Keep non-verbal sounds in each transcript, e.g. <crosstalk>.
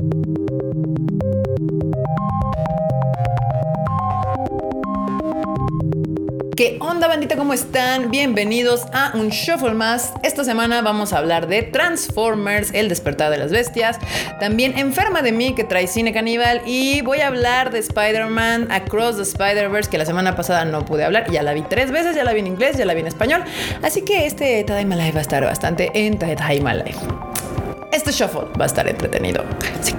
¿Qué onda bandita? ¿Cómo están? Bienvenidos a un Shuffle más. Esta semana vamos a hablar de Transformers, El despertar de las bestias. También Enferma de mí, que trae cine caníbal. Y voy a hablar de Spider-Man Across the Spider-Verse, que la semana pasada no pude hablar. Ya la vi tres veces, ya la vi en inglés, ya la vi en español. Así que este Tadaima Life va a estar bastante en Tadaima Life. Este Shuffle va a estar entretenido. Sí.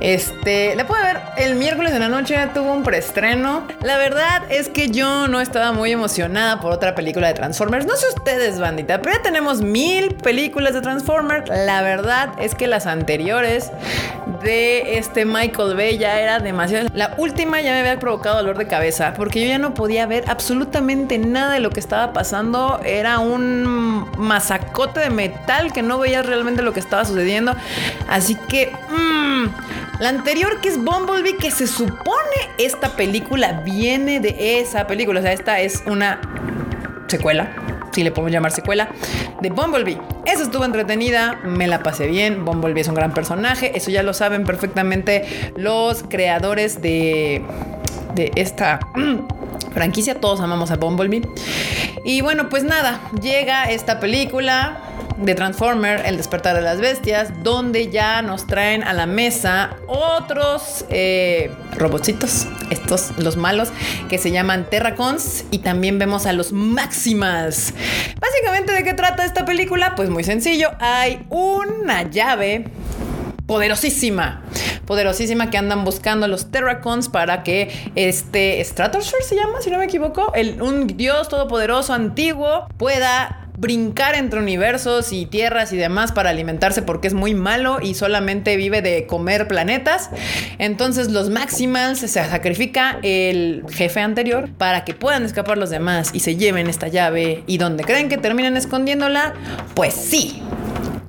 Este, la pude ver el miércoles de la noche, tuvo un preestreno. La verdad es que yo no estaba muy emocionada por otra película de Transformers. No sé ustedes, bandita, pero ya tenemos mil películas de Transformers. La verdad es que las anteriores de este Michael Bay ya era demasiado. La última ya me había provocado dolor de cabeza porque yo ya no podía ver absolutamente nada de lo que estaba pasando. Era un masacote de metal que no veías realmente lo que estaba sucediendo. Así que... Mmm, la anterior que es Bumblebee, que se supone esta película viene de esa película. O sea, esta es una secuela, si le podemos llamar secuela, de Bumblebee. Esa estuvo entretenida, me la pasé bien. Bumblebee es un gran personaje, eso ya lo saben perfectamente los creadores de, de esta <clears throat> franquicia. Todos amamos a Bumblebee. Y bueno, pues nada, llega esta película de Transformer, El despertar de las bestias, donde ya nos traen a la mesa otros eh, estos los malos, que se llaman Terracons, y también vemos a los Máximas. Básicamente, ¿de qué trata esta película? Pues muy sencillo, hay una llave poderosísima poderosísima que andan buscando los Terracons para que este Stratosphere se llama, si no me equivoco, el, un dios todopoderoso antiguo pueda brincar entre universos y tierras y demás para alimentarse porque es muy malo y solamente vive de comer planetas. Entonces los Maximals se sacrifica el jefe anterior para que puedan escapar los demás y se lleven esta llave y donde creen que terminan escondiéndola, pues sí,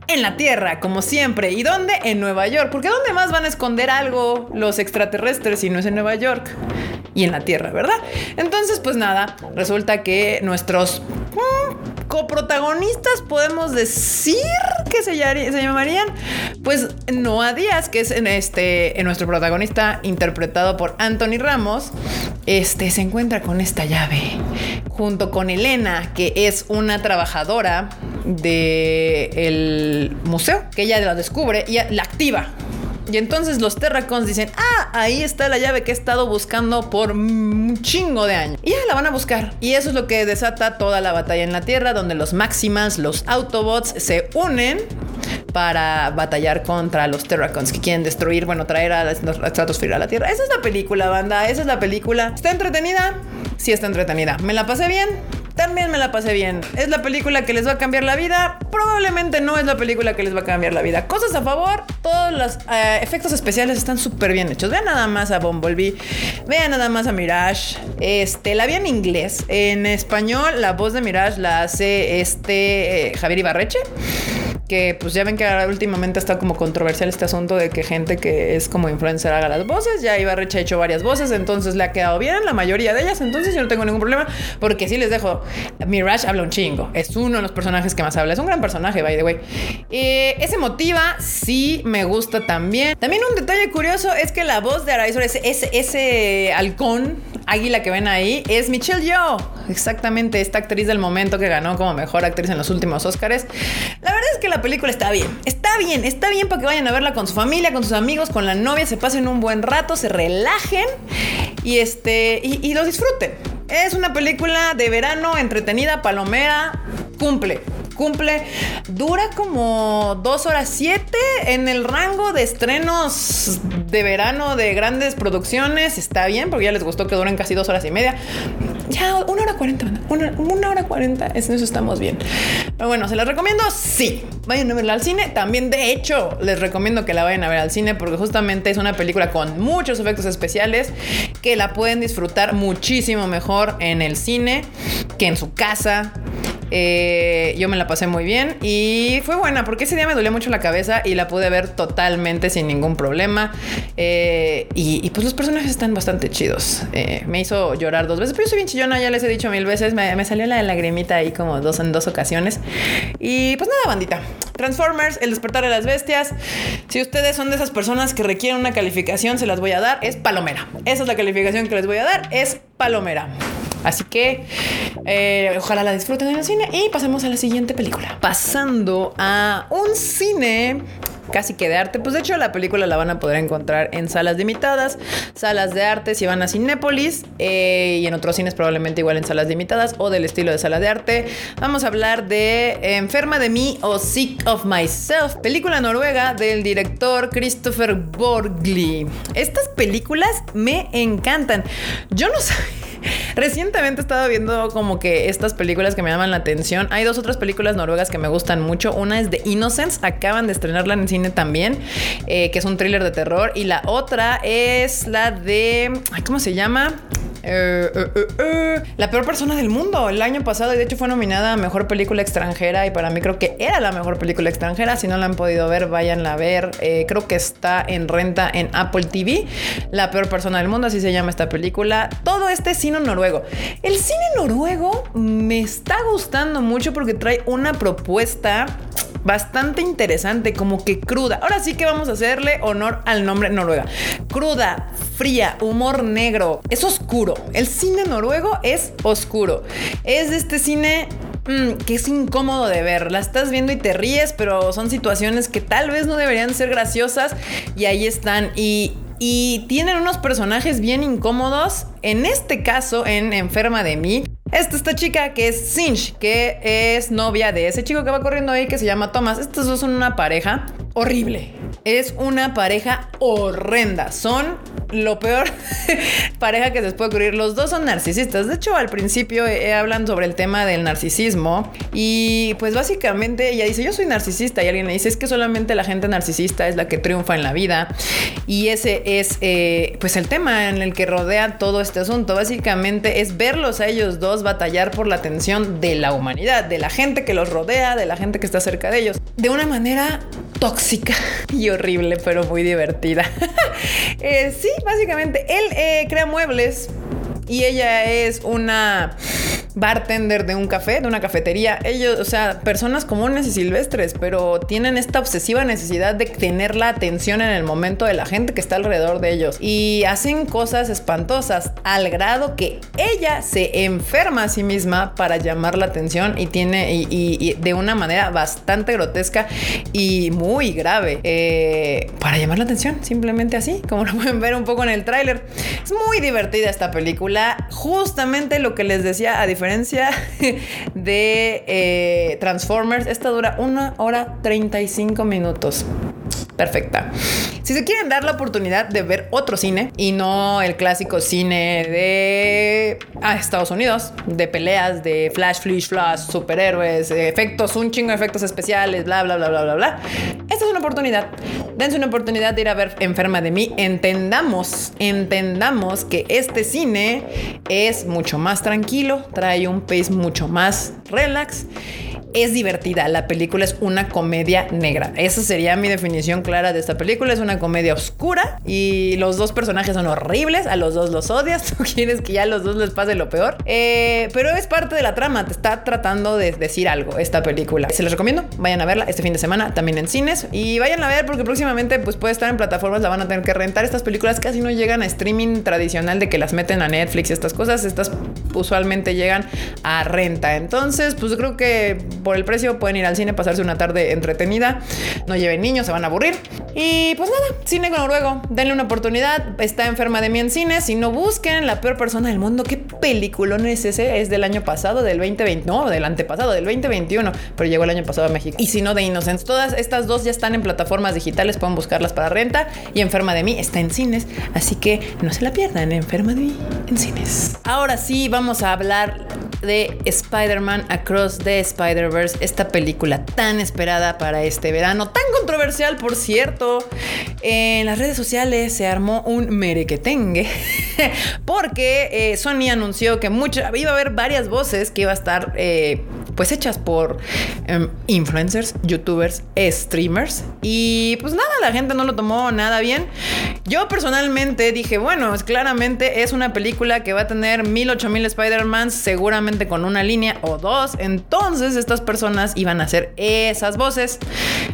en la Tierra, como siempre. ¿Y dónde? En Nueva York. Porque ¿dónde más van a esconder algo los extraterrestres si no es en Nueva York? Y en la Tierra, ¿verdad? Entonces, pues nada, resulta que nuestros mm, coprotagonistas podemos decir que se, llamarían, pues Noah Díaz, que es en este, nuestro protagonista interpretado por Anthony Ramos, este se encuentra con esta llave junto con Elena, que es una trabajadora del museo, que ella la descubre y la activa. Y entonces los Terracons dicen, ah, ahí está la llave que he estado buscando por un chingo de años. Y ya la van a buscar. Y eso es lo que desata toda la batalla en la Tierra, donde los Maximals, los Autobots, se unen para batallar contra los Terracons que quieren destruir, bueno, traer a la estratosfera a la Tierra. Esa es la película, banda. Esa es la película. ¿Está entretenida? Sí, está entretenida. ¿Me la pasé bien? también me la pasé bien. ¿Es la película que les va a cambiar la vida? Probablemente no es la película que les va a cambiar la vida. Cosas a favor, todos los eh, efectos especiales están súper bien hechos. Vean nada más a Bumblebee, vean nada más a Mirage. Este, la vi en inglés. En español, la voz de Mirage la hace este eh, Javier Ibarreche que pues ya ven que últimamente está como controversial este asunto de que gente que es como influencer haga las voces. Ya Ibarreche ha hecho varias voces, entonces le ha quedado bien la mayoría de ellas. Entonces yo no tengo ningún problema porque sí les dejo. Mirage habla un chingo. Es uno de los personajes que más habla. Es un gran personaje, by the way. Eh, ese motiva sí me gusta también. También un detalle curioso es que la voz de Araizor, ese, ese halcón águila que ven ahí, es Michelle Yeoh. Exactamente, esta actriz del momento que ganó como mejor actriz en los últimos Oscars. Es que la la película está bien. Está bien, está bien para que vayan a verla con su familia, con sus amigos, con la novia, se pasen un buen rato, se relajen y este y, lo disfruten. Es una película de verano, entretenida, palomera, cumple cumple. Dura como dos horas siete en el rango de estrenos de verano de grandes producciones. Está bien, porque ya les gustó que duren casi dos horas y media. Ya, una hora cuarenta, una, una hora cuarenta, en eso estamos bien. Pero bueno, ¿se las recomiendo? Sí. Vayan a verla al cine. También, de hecho, les recomiendo que la vayan a ver al cine porque justamente es una película con muchos efectos especiales que la pueden disfrutar muchísimo mejor en el cine que en su casa Eh, yo me la pasé muy bien y fue buena porque ese día me dolía mucho la cabeza y la pude ver totalmente sin ningún problema. Eh, y, pues los personajes están bastante chidos. Eh, me hizo llorar dos veces, pero yo soy bien chillona, ya les he dicho mil veces. Me, salió la lagrimita ahí como dos en dos ocasiones. Y pues nada, bandita. Transformers, El despertar de las bestias. Si ustedes son de esas personas que requieren una calificación, se las voy a dar. Es palomera. Esa es la calificación que les voy a dar. Es palomera. Así que eh, ojalá la disfruten en el cine y pasemos a la siguiente película. Pasando a un cine casi que de arte. Pues de hecho la película la van a poder encontrar en salas limitadas, salas de arte si van a Cinépolis eh, y en otros cines probablemente igual en salas limitadas o del estilo de sala de arte. Vamos a hablar de Enferma de mí o Sick of Myself, película noruega del director Christopher Borgli. Estas películas me encantan. Yo no <laughs> sabía Recientemente he estado viendo como que estas películas que me llaman la atención. Hay dos otras películas noruegas que me gustan mucho. Una es de Innocence, acaban de estrenarla en cine también, eh, que es un thriller de terror. Y la otra es la de... ¿Cómo se llama? Eh, eh, eh, la peor persona del mundo el año pasado y de hecho fue nominada a mejor película extranjera y para mí creo que era la mejor película extranjera. Si no la han podido ver, váyanla a ver. creo que está en renta en Apple TV. La peor persona del mundo, así se llama esta película. Todo este cine noruego. El cine noruego me está gustando mucho porque trae una propuesta bastante interesante, como que cruda. Ahora sí que vamos a hacerle honor al nombre Noruega. Cruda, fría, humor negro. Es oscuro. El cine noruego es oscuro. Es este cine mm, que es incómodo de ver. La estás viendo y te ríes, pero son situaciones que tal vez no deberían ser graciosas y ahí están. Y tienen unos personajes bien incómodos. En este caso, en Enferma de mí, esta, esta chica que es Cinch, que es novia de ese chico que va corriendo ahí que se llama Thomas. Estos dos son una pareja horrible. Es una pareja horrenda. Son lo peor <laughs> pareja que se les puede ocurrir. Los dos son narcisistas. De hecho, al principio eh, hablan sobre el tema del narcisismo. Y pues básicamente ella dice, yo soy narcisista. Y alguien le dice, es que solamente la gente narcisista es la que triunfa en la vida. Y ese es eh, pues el tema en el que rodea todo este asunto. Básicamente es verlos a ellos dos batallar por la atención de la humanidad, de la gente que los rodea, de la gente que está cerca de ellos, de una manera tóxica y horrible, pero muy divertida. <laughs> Eh, sí, básicamente, él eh, crea muebles y ella es una bartender de un café, de una cafetería. Ellos, o sea, personas comunes y silvestres, pero tienen esta obsesiva necesidad de tener la atención en el momento de la gente que está alrededor de ellos. Y hacen cosas espantosas al grado que ella se enferma a sí misma para llamar la atención y tiene, y, de una manera bastante grotesca y muy grave, eh, para llamar la atención, simplemente así, como lo pueden ver un poco en el tráiler. Es muy divertida esta película, justamente lo que les decía a diferencia de eh, Transformers, esta dura una hora 35 minutos perfecta. Si se quieren dar la oportunidad de ver otro cine y no el clásico cine de ah, Estados Unidos, de peleas, de flash, flash, flash, superhéroes, efectos, un chingo de efectos especiales, bla, bla, bla, bla, bla, bla. Esta es una oportunidad. Dense una oportunidad de ir a ver Enferma de mí. Entendamos, entendamos que este cine es mucho más tranquilo, trae un pace mucho más relax es divertida. La película es una comedia negra. Esa sería mi definición clara de esta película. Es una comedia oscura y los dos personajes son horribles. A los dos los odias. <laughs> Tú quieres que ya a los dos les pase lo peor. Eh, pero es parte de la trama. Te está tratando de decir algo esta película. Se les recomiendo. Vayan a verla este fin de semana también en cines y vayan a ver porque próximamente pues puede estar en plataformas. La van a tener que rentar. Estas películas casi no llegan a streaming tradicional de que las meten a Netflix y estas cosas. Estas usualmente llegan a renta. Entonces, pues creo que por el precio pueden ir al cine, pasarse una tarde entretenida. No lleven niños, se van a aburrir. Y pues nada, cine con noruego, denle una oportunidad. Está enferma de mí en cine. Si no busquen La peor persona del mundo, ¿qué peliculón es ese? Es del año pasado, del 2020, no, del antepasado, del 2021, pero llegó el año pasado a México. Y si no, de Innocence. Todas estas dos ya están en plataformas digitales, pueden buscarlas para renta. Y Enferma de mí está en cines, así que no se la pierdan. Enferma de mí en cines. Ahora sí, vamos a hablar de Spider-Man Across the Spider-Verse, esta película tan esperada para este verano, tan controversial por cierto. En las redes sociales se armó un merequetengue <laughs> porque eh, Sony anunció que mucha, iba a haber varias voces que iba a estar... Eh, pues hechas por em, influencers, youtubers, streamers. Y pues nada, la gente no lo tomó nada bien. Yo personalmente dije, bueno, claramente es una película que va a tener mil, ocho mil Spider-Man, seguramente con una línea o dos. Entonces estas personas iban a hacer esas voces.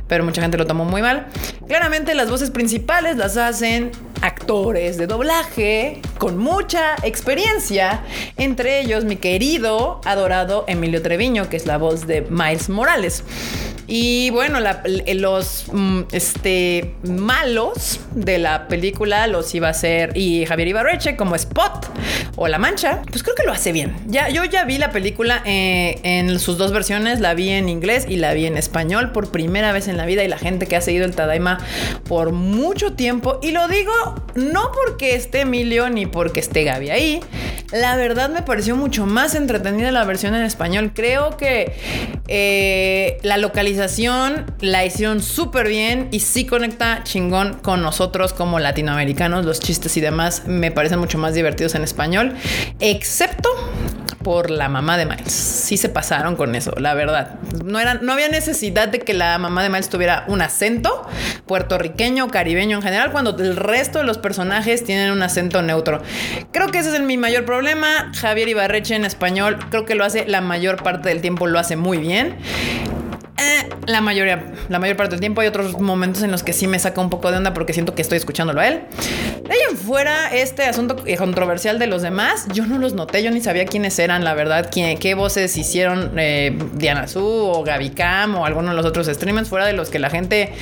Pero mucha gente lo tomó muy mal. Claramente las voces principales las hacen actores de doblaje con mucha experiencia, entre ellos mi querido, adorado Emilio Treviño, que es la voz de Miles Morales. Y bueno, los mm, este, malos de la película los iba a hacer y Javier Ibarreche como Spot o La Mancha. Pues creo que lo hace bien. Ya, yo ya vi la película eh, en sus dos versiones. La vi en inglés y la vi en español por primera vez en la vida. Y la gente que ha seguido el Tadaima por mucho tiempo. Y lo digo no porque esté Emilio ni porque esté Gaby ahí. La verdad me pareció mucho más entretenida la versión en español. Creo que eh, la localización la hicieron súper bien y sí conecta chingón con nosotros como latinoamericanos. Los chistes y demás me parecen mucho más divertidos en español, excepto por la mamá de Miles. Sí se pasaron con eso, la verdad. No, era, no había necesidad de que la mamá de Miles tuviera un acento puertorriqueño, caribeño en general, cuando el resto de los personajes tienen un acento neutro. Creo que ese es mi mayor problema. Javier Ibarreche en español, creo que lo hace la mayor parte del tiempo, lo hace muy bien. Eh, la mayoría, la mayor parte del tiempo hay otros momentos en los que sí me saca un poco de onda porque siento que estoy escuchándolo a él. De ahí en fuera, este asunto controversial de los demás, yo no los noté, yo ni sabía quiénes eran, la verdad, qué voces hicieron eh, Diana Su o Gaby Cam o alguno de los otros streamers, fuera de los que la gente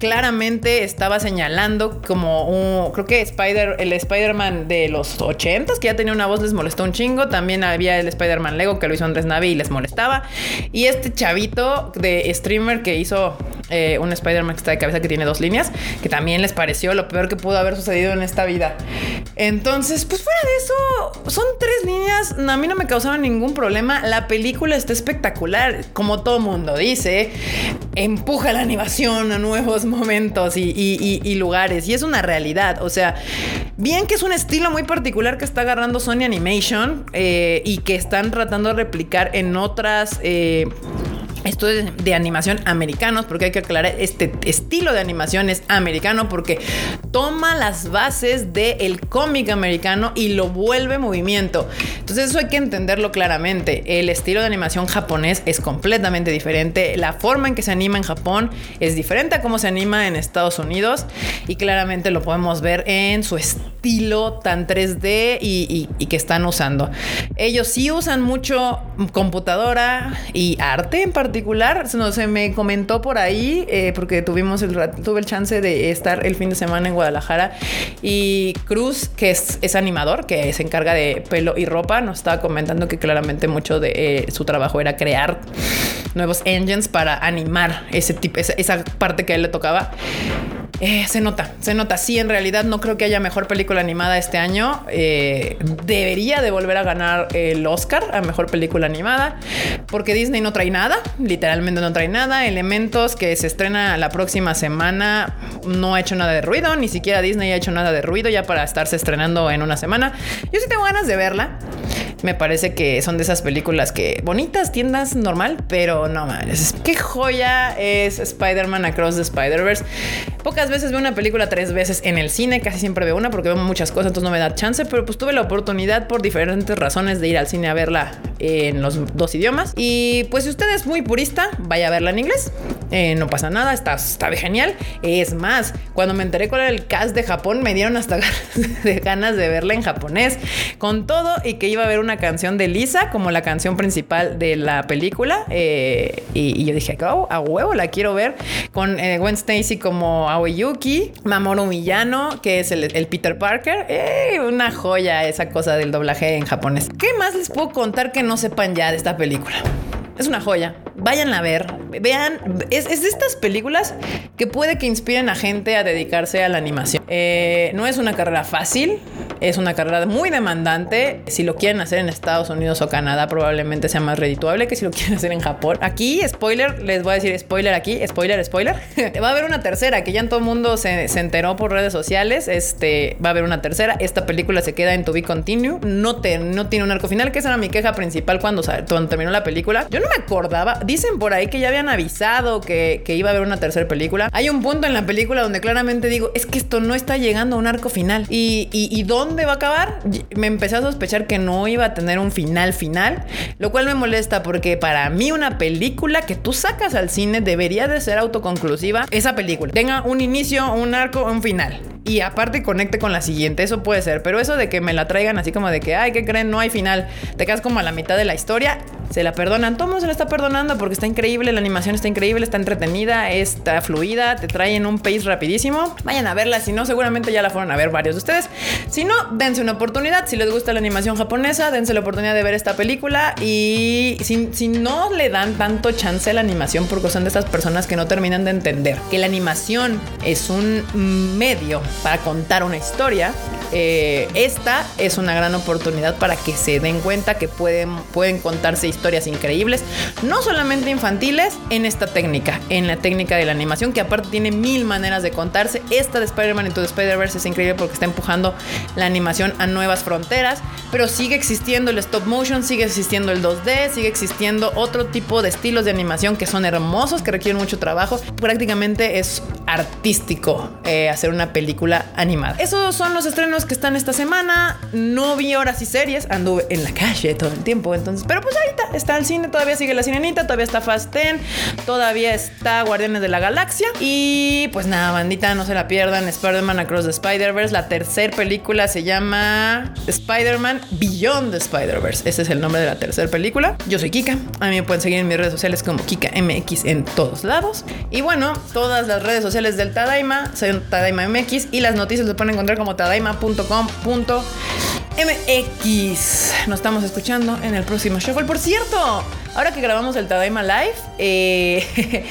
claramente estaba señalando como un, creo que Spider, el Spider-Man de los 80s, que ya tenía una voz, les molestó un chingo. También había el Spider-Man Lego que lo hizo Andrés Navi y les molestaba. Y este chavito de streamer que hizo eh, un Spider-Man que está de cabeza que tiene dos líneas, que también les pareció lo peor que pudo haber sucedido en esta vida. Entonces, pues fuera de eso, son tres líneas, a mí no me causaron ningún problema. La película está espectacular, como todo mundo dice, empuja la animación a nuevos momentos y, lugares, y es una realidad. O sea, bien que es un estilo muy particular que está agarrando Sony Animation eh, y que están tratando de replicar en otras... Eh, estudios de animación americanos, porque hay que aclarar, este estilo de animación es americano porque toma las bases del cómic americano y lo vuelve movimiento. Entonces eso hay que entenderlo claramente. El estilo de animación japonés es completamente diferente. La forma en que se anima en Japón es diferente a cómo se anima en Estados Unidos y claramente lo podemos ver en su estilo tan 3D y, y que están usando. Ellos sí usan mucho computadora y arte en particular particular, no, se me comentó por ahí, eh, porque tuvimos tuve el chance de estar el fin de semana en Guadalajara y Cruz, que es, animador, que se encarga de pelo y ropa, nos estaba comentando que claramente mucho de eh, su trabajo era crear nuevos engines para animar ese tipo, esa, esa parte que a él le tocaba. Eh, se nota, se nota. Sí, en realidad no creo que haya mejor película animada este año. Eh, debería de volver a ganar el Oscar a mejor película animada, porque Disney no trae nada, literalmente no trae nada. Elementos que se estrena la próxima semana no ha hecho nada de ruido, ni siquiera Disney ha hecho nada de ruido ya para estarse estrenando en una semana. Yo sí tengo ganas de verla. Me parece que son de esas películas que bonitas, tiendas normal, pero no mames. Qué joya es Spider-Man Across the Spider-Verse. Pocas veces veo una película tres veces en el cine, casi siempre veo una porque veo muchas cosas, entonces no me da chance, pero pues tuve la oportunidad por diferentes razones de ir al cine a verla en los dos idiomas. Y pues si usted es muy purista, vaya a verla en inglés. Eh, no pasa nada, está, está genial. Es más, cuando me enteré con el cast de Japón, me dieron hasta <laughs> ganas de verla en japonés. Con todo y que iba a haber una canción de Lisa como la canción principal de la película. Eh, y, yo dije, oh, a huevo la quiero ver. Con eh, Gwen Stacy como Aoyuki, Mamoru Miyano, que es el, Peter Parker. una joya esa cosa del doblaje en japonés. ¿Qué más les puedo contar que no sepan ya de esta película? Es una joya. Vayan a ver. Vean, es, de estas películas que puede que inspiren a gente a dedicarse a la animación. Eh, no es una carrera fácil. Es una carrera muy demandante. Si lo quieren hacer en Estados Unidos o Canadá, probablemente sea más redituable que si lo <laughs> quieren hacer en Japón. Aquí, spoiler, les voy a decir spoiler aquí, spoiler, spoiler. <laughs> va a haber una tercera que ya en todo el mundo se, se, enteró por redes sociales. Este va a haber una tercera. Esta película se queda en To Be Continue. No, te, no tiene un arco final, que esa era mi queja principal cuando, cuando terminó la película. Yo no me acordaba. Dicen por ahí que ya habían avisado que, que iba a haber una tercera película. Hay un punto en la película donde claramente digo, es que esto no está llegando a un arco final. ¿Y, y, dónde va a acabar? Me empecé a sospechar que no iba a tener un final final, lo cual me molesta porque para mí una película que tú sacas al cine debería de ser autoconclusiva. Esa película tenga un inicio, un arco, un final y aparte conecte con la siguiente. Eso puede ser, pero eso de que me la traigan así como de que, ay, ¿qué creen? No hay final. Te quedas como a la mitad de la historia. Se la perdonan. Todo se la está perdonando porque está increíble, la animación está increíble, está entretenida, está fluida, te traen un pace rapidísimo. Vayan a verla, si no, seguramente ya la fueron a ver varios de ustedes. Si no, dense una oportunidad. Si les gusta la animación japonesa, dense la oportunidad de ver esta película. Y si, si no le dan tanto chance a la animación, porque son de esas personas que no terminan de entender que la animación es un medio para contar una historia, eh, esta es una gran oportunidad para que se den cuenta que pueden, pueden contarse historias increíbles, no solamente infantiles, en esta técnica, en la técnica de la animación, que aparte tiene mil maneras de contarse. Esta de Spider-Man Into the Spider-Verse es increíble porque está empujando la animación a nuevas fronteras, pero sigue existiendo el stop motion, sigue existiendo el 2D, sigue existiendo otro tipo de estilos de animación que son hermosos, que requieren mucho trabajo. Prácticamente es artístico eh, hacer una película animada. Esos son los estrenos que están esta semana. No vi horas y series, anduve en la calle todo el tiempo, entonces, pero pues ahorita está el cine, todavía sigue La Sirenita, todavía está Fast Ten, todavía está Guardianes de la Galaxia y pues nada, bandita, no se la pierdan, Spider-Man Across the Spider-Verse, la tercera película se llama Spider-Man Beyond the Spider-Verse. Ese es el nombre de la tercera película. Yo soy Kika, a mí me pueden seguir en mis redes sociales como Kika MX en todos lados. Y bueno, todas las redes sociales del Tadaima son Tadaima MX y las noticias se pueden encontrar como tadaima.com.mx. Nos estamos escuchando en el próximo show. Por cierto, ahora que grabamos el Tadaima Live, eh,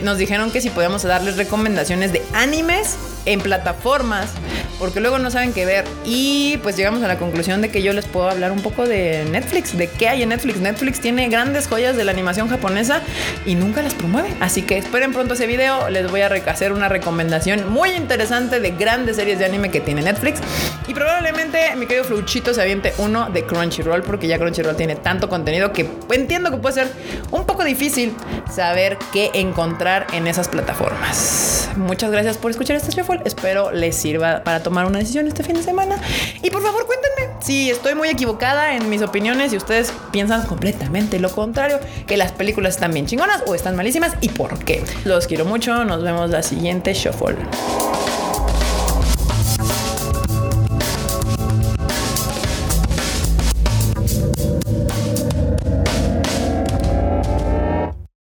<laughs> nos dijeron que si podíamos darles recomendaciones de animes en plataformas, porque luego no saben qué ver. Y pues llegamos a la conclusión de que yo les puedo hablar un poco de Netflix, de qué hay en Netflix. Netflix tiene grandes joyas de la animación japonesa y nunca las promueve. Así que esperen pronto ese video, les voy a hacer una recomendación muy interesante de grandes series de anime que tiene Netflix. Y probablemente mi querido Fluchito se aviente uno de Crunchyroll, porque ya Crunchyroll tiene tanto contenido que entiendo que puede ser un poco difícil saber qué encontrar en esas plataformas. Muchas gracias por escuchar este show Espero les sirva para tomar una decisión este fin de semana. Y por favor, cuéntenme si estoy muy equivocada en mis opiniones y ustedes piensan completamente lo contrario, que las películas están bien chingonas o están malísimas y por qué. Los quiero mucho. Nos vemos la siguiente Shuffle.